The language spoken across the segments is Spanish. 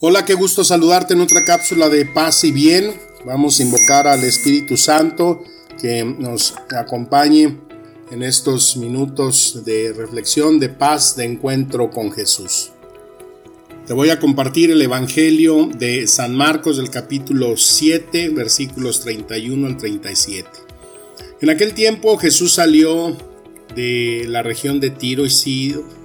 Hola, qué gusto saludarte en otra cápsula de paz y bien. Vamos a invocar al Espíritu Santo que nos acompañe en estos minutos de reflexión, de paz, de encuentro con Jesús. Te voy a compartir el Evangelio de San Marcos del capítulo 7, versículos 31 al 37. En aquel tiempo Jesús salió de la región de Tiro y Sidon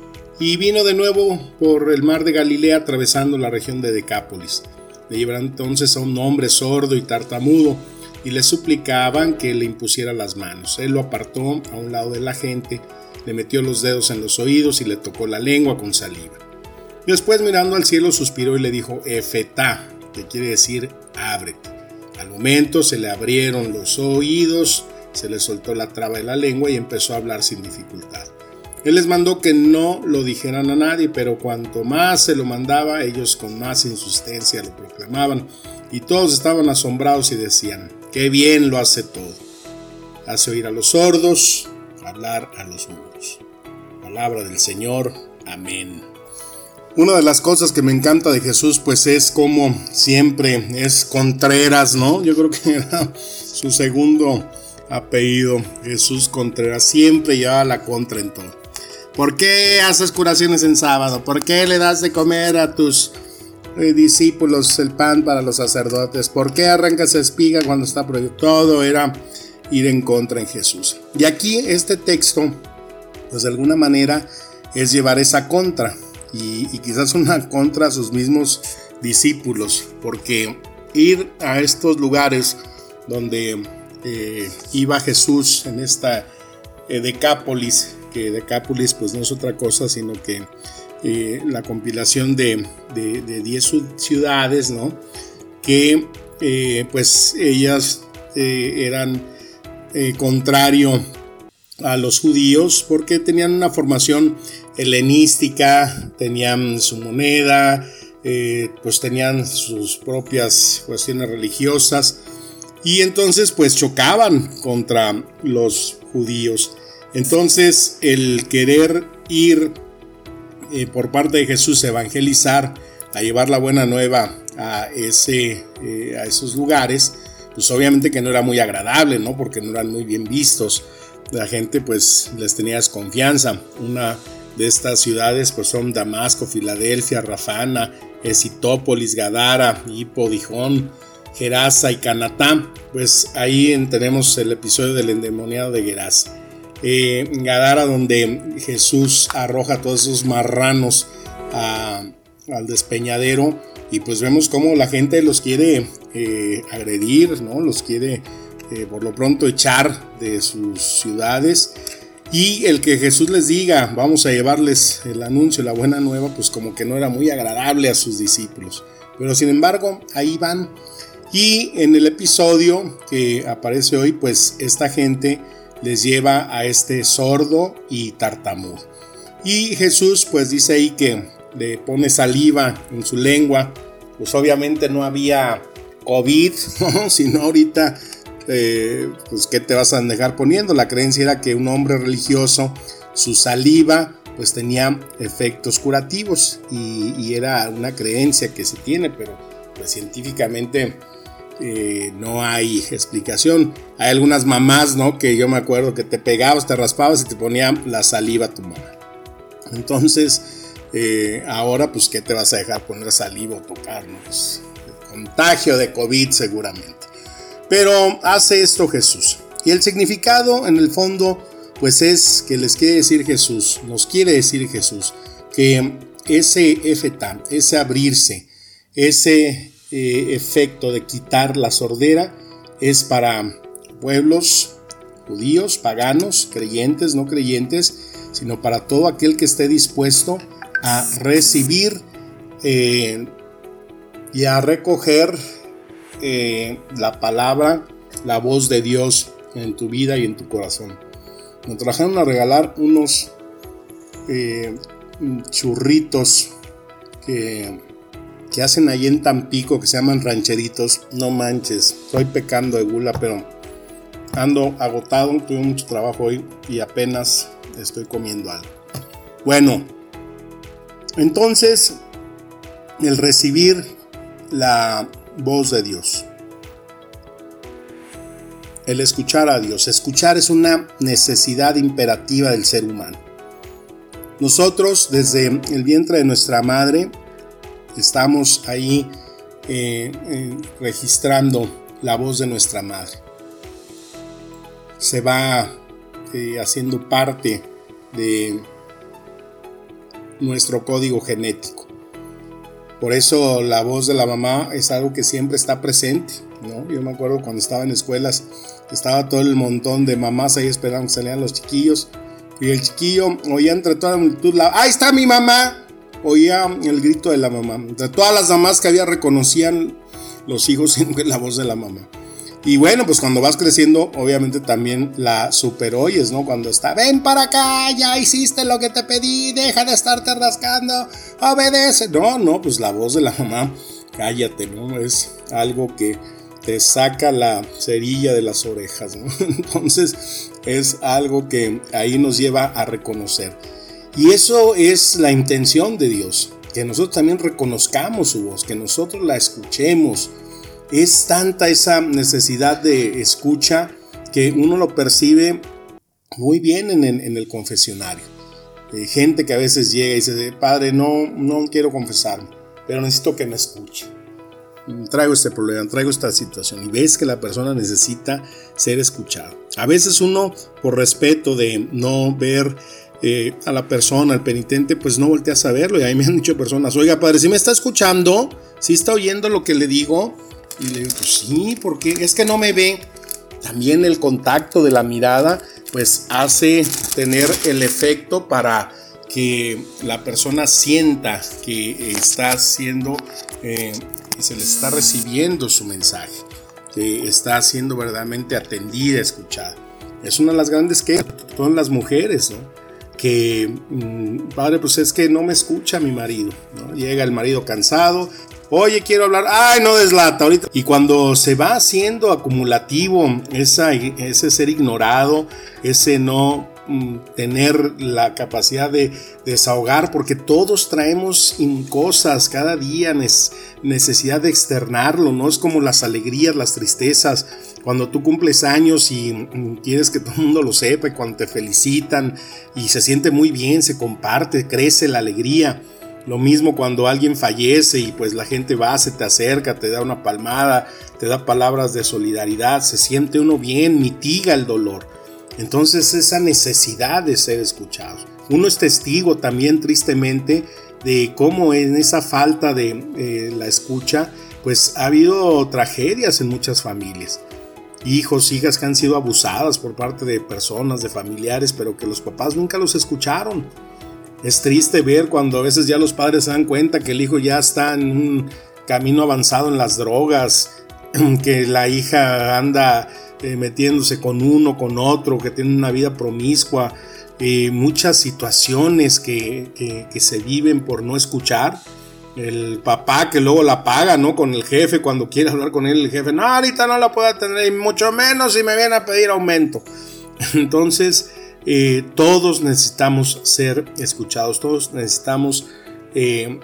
y vino de nuevo por el mar de Galilea atravesando la región de Decápolis. Le llevaron entonces a un hombre sordo y tartamudo y le suplicaban que le impusiera las manos. Él lo apartó a un lado de la gente, le metió los dedos en los oídos y le tocó la lengua con saliva. Después mirando al cielo suspiró y le dijo Efetá, que quiere decir ábrete. Al momento se le abrieron los oídos, se le soltó la traba de la lengua y empezó a hablar sin dificultad. Él les mandó que no lo dijeran a nadie, pero cuanto más se lo mandaba, ellos con más insistencia lo proclamaban, y todos estaban asombrados y decían, qué bien lo hace todo. Hace oír a los sordos, hablar a los mudos. Palabra del Señor. Amén. Una de las cosas que me encanta de Jesús, pues es como siempre es Contreras, ¿no? Yo creo que era su segundo apellido, Jesús Contreras, siempre llevaba la contra en todo. ¿Por qué haces curaciones en sábado? ¿Por qué le das de comer a tus eh, discípulos el pan para los sacerdotes? ¿Por qué arrancas espiga cuando está prohibido? Todo era ir en contra en Jesús. Y aquí este texto, pues de alguna manera es llevar esa contra y, quizás una contra a sus mismos discípulos, porque ir a estos lugares donde eh, iba Jesús en esta eh, Decápolis, que Decápolis pues no es otra cosa sino que eh, la compilación de 10 ciudades, ¿no? Que eh, pues ellas eh, eran contrario a los judíos porque tenían una formación helenística, tenían su moneda, pues tenían sus propias cuestiones religiosas y entonces pues chocaban contra los judíos. Entonces, el querer ir eh, por parte de Jesús a evangelizar, a llevar la buena nueva a, ese, eh, a esos lugares, pues obviamente que no era muy agradable, ¿no? Porque no eran muy bien vistos. La gente pues les tenía desconfianza. Una de estas ciudades pues son Damasco, Filadelfia, Rafana, Esitópolis, Gadara, Hippo, Dijón, Gerasa y Canatá. Pues ahí tenemos el episodio del endemoniado de Gerasa eh, Gadara, donde Jesús arroja todos esos marranos al despeñadero y pues vemos cómo la gente los quiere eh, agredir, ¿no? los quiere eh, por lo pronto echar de sus ciudades. Y el que Jesús les diga, vamos a llevarles el anuncio, la buena nueva, pues como que no era muy agradable a sus discípulos. Pero sin embargo, ahí van. Y en el episodio que aparece hoy, pues esta gente les lleva a este sordo y tartamudo. Y Jesús pues dice ahí que le pone saliva en su lengua, pues obviamente no había COVID, sino ahorita eh, pues qué te vas a dejar poniendo. La creencia era que un hombre religioso, su saliva pues tenía efectos curativos y, y era una creencia que se tiene, pero pues científicamente eh, no hay explicación. Hay algunas mamás, ¿no? Que yo me acuerdo que te pegabas, te raspabas y te ponían la saliva a tu mamá. Entonces, eh, ahora, pues, ¿qué te vas a dejar poner saliva o tocar? Pues, contagio de COVID seguramente. Pero hace esto Jesús. Y el significado, en el fondo, pues es que les quiere decir Jesús, nos quiere decir Jesús, que ese efetá, ese abrirse, ese eh, efecto de quitar la sordera es para pueblos judíos, paganos, creyentes, no creyentes, sino para todo aquel que esté dispuesto a recibir eh, y a recoger eh, la palabra, la voz de Dios en tu vida y en tu corazón. Me trajeron a regalar unos churritos que, que hacen ahí en Tampico que se llaman rancheritos. No manches, estoy pecando de gula, pero ando agotado, tuve mucho trabajo hoy y apenas estoy comiendo algo. Bueno, entonces el recibir la voz de Dios. El escuchar a Dios. Escuchar es una necesidad imperativa del ser humano. Nosotros desde el vientre de nuestra madre estamos ahí eh, eh, registrando la voz de nuestra madre. Se va eh, haciendo parte de nuestro código genético. Por eso la voz de la mamá es algo que siempre está presente. ¿no? Yo me acuerdo cuando estaba en escuelas, estaba todo el montón de mamás ahí esperando que salieran los chiquillos. Y el chiquillo oía entre toda la multitud, ¡ahí está mi mamá! Oía el grito de la mamá. Entre todas las mamás que había reconocían los hijos siempre la voz de la mamá. Y bueno, pues cuando vas creciendo, obviamente también la super oyes, ¿no? Cuando está, ven para acá, ya hiciste lo que te pedí, deja de estarte rascando, obedece. No, no, pues la voz de la mamá, cállate, ¿no? Es algo que te saca la cerilla de las orejas, ¿no? Entonces es algo que ahí nos lleva a reconocer. Y eso es la intención de Dios, que nosotros también reconozcamos su voz, que nosotros la escuchemos es tanta esa necesidad de escucha que uno lo percibe muy bien en el, confesionario. Hay gente que a veces llega y dice, padre, no, no quiero confesarme, pero necesito que me escuche. Traigo este problema, traigo esta situación y ves que la persona necesita ser escuchada. A veces uno, por respeto de no ver eh, a la persona, al penitente, pues no voltea a saberlo. Y ahí me han dicho personas, oiga, padre, si me está escuchando, si está oyendo lo que le digo, y le digo, pues sí, porque es que no me ve. También el contacto de la mirada, pues hace tener el efecto para que la persona sienta que está haciendo, eh, se le está recibiendo su mensaje, que está siendo verdaderamente atendida, escuchada. Es una de las grandes que son las mujeres, ¿no? Que, mm, padre, pues es que no me escucha mi marido, ¿no? Llega el marido cansado, Oye, quiero hablar. Ay, no deslata ahorita. Y cuando se va haciendo acumulativo ese ser ignorado, ese no tener la capacidad de desahogar, porque todos traemos cosas cada día, necesidad de externarlo, no es como las alegrías, las tristezas. Cuando tú cumples años y mm, quieres que todo el mundo lo sepa, y cuando te felicitan y se siente muy bien, se comparte, crece la alegría. Lo mismo cuando alguien fallece y pues la gente va, se te acerca, te da una palmada, te da palabras de solidaridad, se siente uno bien, mitiga el dolor. Entonces esa necesidad de ser escuchado. Uno es testigo también tristemente de cómo en esa falta de eh, la escucha, pues ha habido tragedias en muchas familias. Hijos, hijas que han sido abusadas por parte de personas, de familiares, pero que los papás nunca los escucharon es triste ver cuando a veces ya los padres se dan cuenta que el hijo ya está en un camino avanzado en las drogas, que la hija anda eh, metiéndose con uno, con otro, que tiene una vida promiscua, eh, muchas situaciones que, se viven por no escuchar. El papá que luego la paga, ¿no? Con el jefe, cuando quiere hablar con él, el jefe, no, ahorita no la puedo tener, y mucho menos si me viene a pedir aumento. Entonces, eh, todos necesitamos ser escuchados, todos necesitamos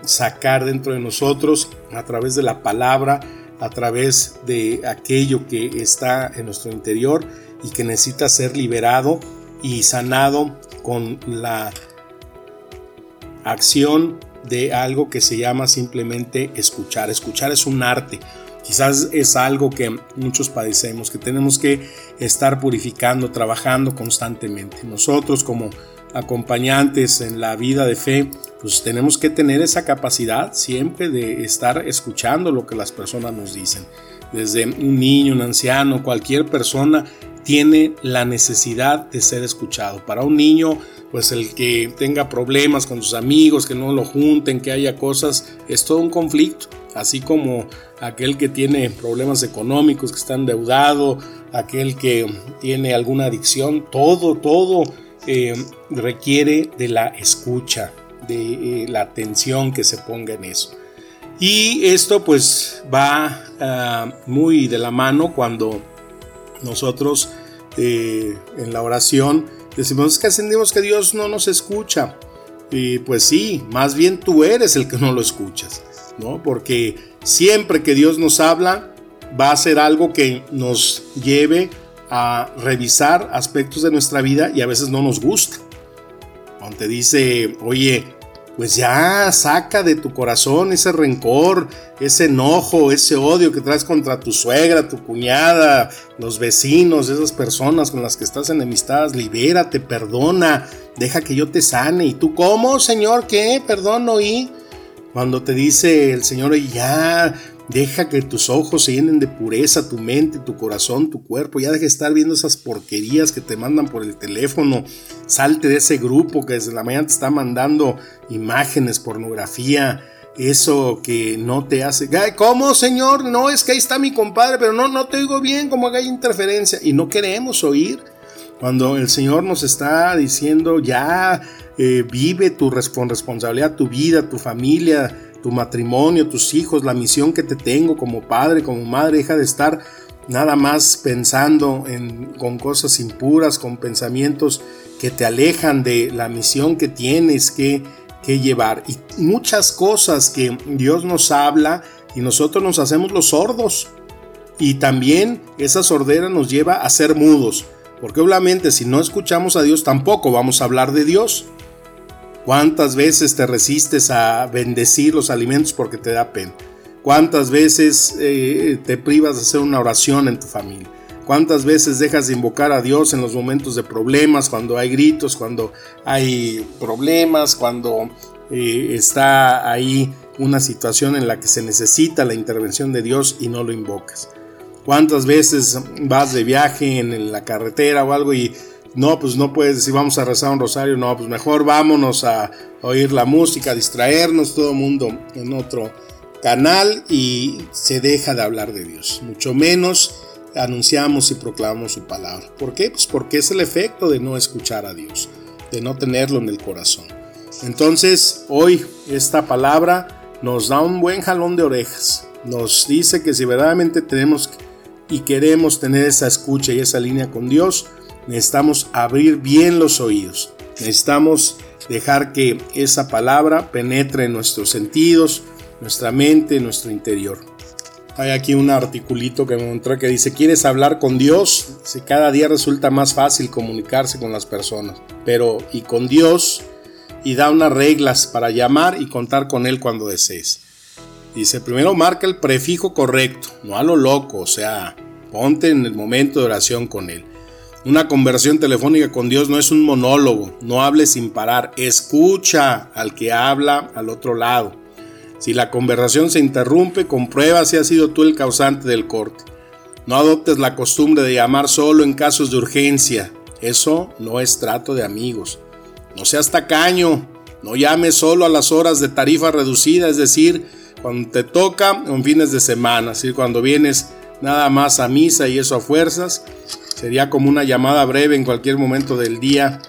sacar dentro de nosotros a través de la palabra, a través de aquello que está en nuestro interior y que necesita ser liberado y sanado con la acción de algo que se llama simplemente escuchar. Escuchar es un arte. Quizás es algo que muchos padecemos, que tenemos que estar purificando, trabajando constantemente. Nosotros como acompañantes en la vida de fe, pues tenemos que tener esa capacidad siempre de estar escuchando lo que las personas nos dicen. Desde un niño, un anciano, cualquier persona tiene la necesidad de ser escuchado. Para un niño pues el que tenga problemas con sus amigos, que no lo junten, que haya cosas, es todo un conflicto. Así como aquel que tiene problemas económicos, que está endeudado, aquel que tiene alguna adicción, todo, todo eh, requiere de la escucha, de eh, la atención que se ponga en eso. Y esto pues va ah, muy de la mano cuando nosotros eh, en la oración decimos que sentimos que Dios no nos escucha. Y pues sí, más bien tú eres el que no lo escuchas, ¿no? Porque siempre que Dios nos habla, va a ser algo que nos lleve a revisar aspectos de nuestra vida y a veces no nos gusta. Cuando te dice, oye, pues ya saca de tu corazón ese rencor, ese enojo, ese odio que traes contra tu suegra, tu cuñada, los vecinos, esas personas con las que estás enemistadas, libérate, perdona, deja que yo te sane. ¿Y tú cómo, Señor? ¿Qué? Perdono y... Cuando te dice el Señor, ya, Deja que tus ojos se llenen de pureza, tu mente, tu corazón, tu cuerpo. Ya deja de estar viendo esas porquerías que te mandan por el teléfono. Salte de ese grupo que desde la mañana te está mandando imágenes, pornografía. Eso que no te hace. ¿Cómo, señor? No, es que ahí está mi compadre, pero no, no te oigo bien, como hay interferencia. Y no queremos oír. Cuando el Señor nos está diciendo, ya eh, vive tu responsabilidad, tu vida, tu familia, tu matrimonio, tus hijos, la misión que te tengo como padre, como madre, deja de estar nada más pensando en, con cosas impuras, con pensamientos que te alejan de la misión que tienes que, que llevar. Y muchas cosas que Dios nos habla y nosotros nos hacemos los sordos. Y también esa sordera nos lleva a ser mudos. Porque obviamente si no escuchamos a Dios tampoco vamos a hablar de Dios. ¿Cuántas veces te resistes a bendecir los alimentos porque te da pena? ¿Cuántas veces eh, te privas de hacer una oración en tu familia? ¿Cuántas veces dejas de invocar a Dios en los momentos de problemas, cuando hay gritos, cuando hay problemas, cuando eh, está ahí una situación en la que se necesita la intervención de Dios y no lo invocas? ¿Cuántas veces vas de viaje en la carretera o algo y no, pues no puedes decir vamos a rezar un rosario, no, pues mejor vámonos a oír la música, distraernos, todo el mundo en otro canal y se deja de hablar de Dios, mucho menos anunciamos y proclamamos su palabra. ¿Por qué? Pues porque es el efecto de no escuchar a Dios, de no tenerlo en el corazón. Entonces, hoy esta palabra nos da un buen jalón de orejas. Nos dice que si verdaderamente tenemos y queremos tener esa escucha y esa línea con Dios, necesitamos abrir bien los oídos. Necesitamos dejar que esa palabra penetre en nuestros sentidos, nuestra mente, nuestro interior. Hay aquí un articulito que me encontré que dice, ¿quieres hablar con Dios? Si cada día resulta más fácil comunicarse con las personas, pero y con Dios y da unas reglas para llamar y contar con Él cuando desees. Dice, primero marca el prefijo correcto, no a lo loco, o sea, ponte en el momento de oración con Él. Una conversión telefónica con Dios no es un monólogo, no hables sin parar, escucha al que habla al otro lado. Si la conversación se interrumpe, comprueba si has sido tú el causante del corte. No adoptes la costumbre de llamar solo en casos de urgencia. Eso no es trato de amigos. No seas tacaño. No llames solo a las horas de tarifa reducida, es decir, cuando te toca en fines de semana, es decir, cuando vienes nada más a misa y eso a fuerzas. Sería como una llamada breve en cualquier momento del día.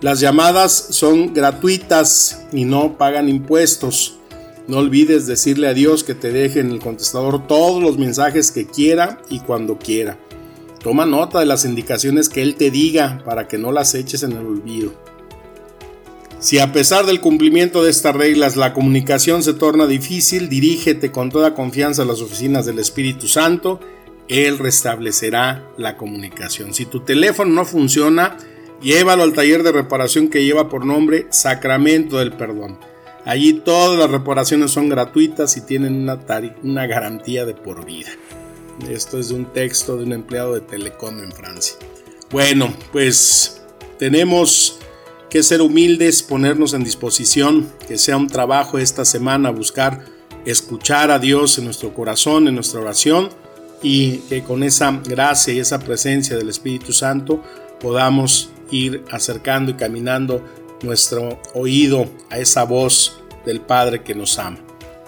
Las llamadas son gratuitas y no pagan impuestos. No olvides decirle a Dios que te deje en el contestador todos los mensajes que quiera y cuando quiera. Toma nota de las indicaciones que Él te diga para que no las eches en el olvido. Si a pesar del cumplimiento de estas reglas la comunicación se torna difícil, dirígete con toda confianza a las oficinas del Espíritu Santo él restablecerá la comunicación. Si tu teléfono no funciona, llévalo al taller de reparación que lleva por nombre Sacramento del Perdón. Allí todas las reparaciones son gratuitas y tienen una, una garantía de por vida. Esto es de un texto de un empleado de Telecom en Francia. Bueno, pues tenemos que ser humildes, ponernos en disposición, que sea un trabajo esta semana buscar escuchar a Dios en nuestro corazón, en nuestra oración y que con esa gracia y esa presencia del Espíritu Santo podamos ir acercando y caminando nuestro oído a esa voz del Padre que nos ama.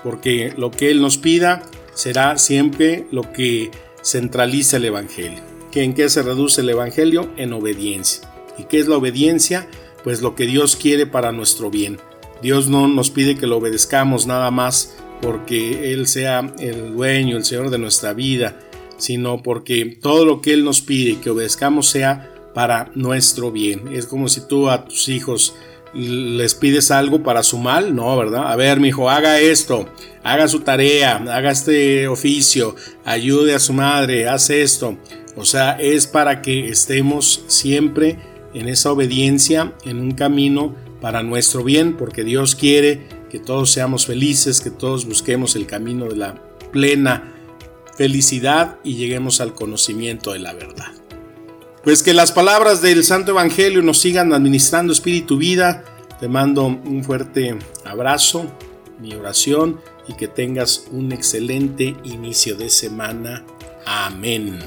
Porque lo que Él nos pida será siempre lo que centraliza el Evangelio. ¿Que ¿En qué se reduce el Evangelio? En obediencia. ¿Y qué es la obediencia? Pues lo que Dios quiere para nuestro bien. Dios no nos pide que lo obedezcamos nada más porque Él sea el dueño, el Señor de nuestra vida, sino porque todo lo que Él nos pide que obedezcamos sea para nuestro bien. Es como si tú a tus hijos les pides algo para su mal, no, ¿verdad? A ver, mi hijo, haga esto, haga su tarea, haga este oficio, ayude a su madre, haz esto. O sea, es para que estemos siempre en esa obediencia, en un camino para nuestro bien, porque Dios quiere que todos seamos felices, que todos busquemos el camino de la plena felicidad y lleguemos al conocimiento de la verdad. Pues que las palabras del Santo Evangelio nos sigan administrando espíritu vida. Te mando un fuerte abrazo, mi oración y que tengas un excelente inicio de semana. Amén.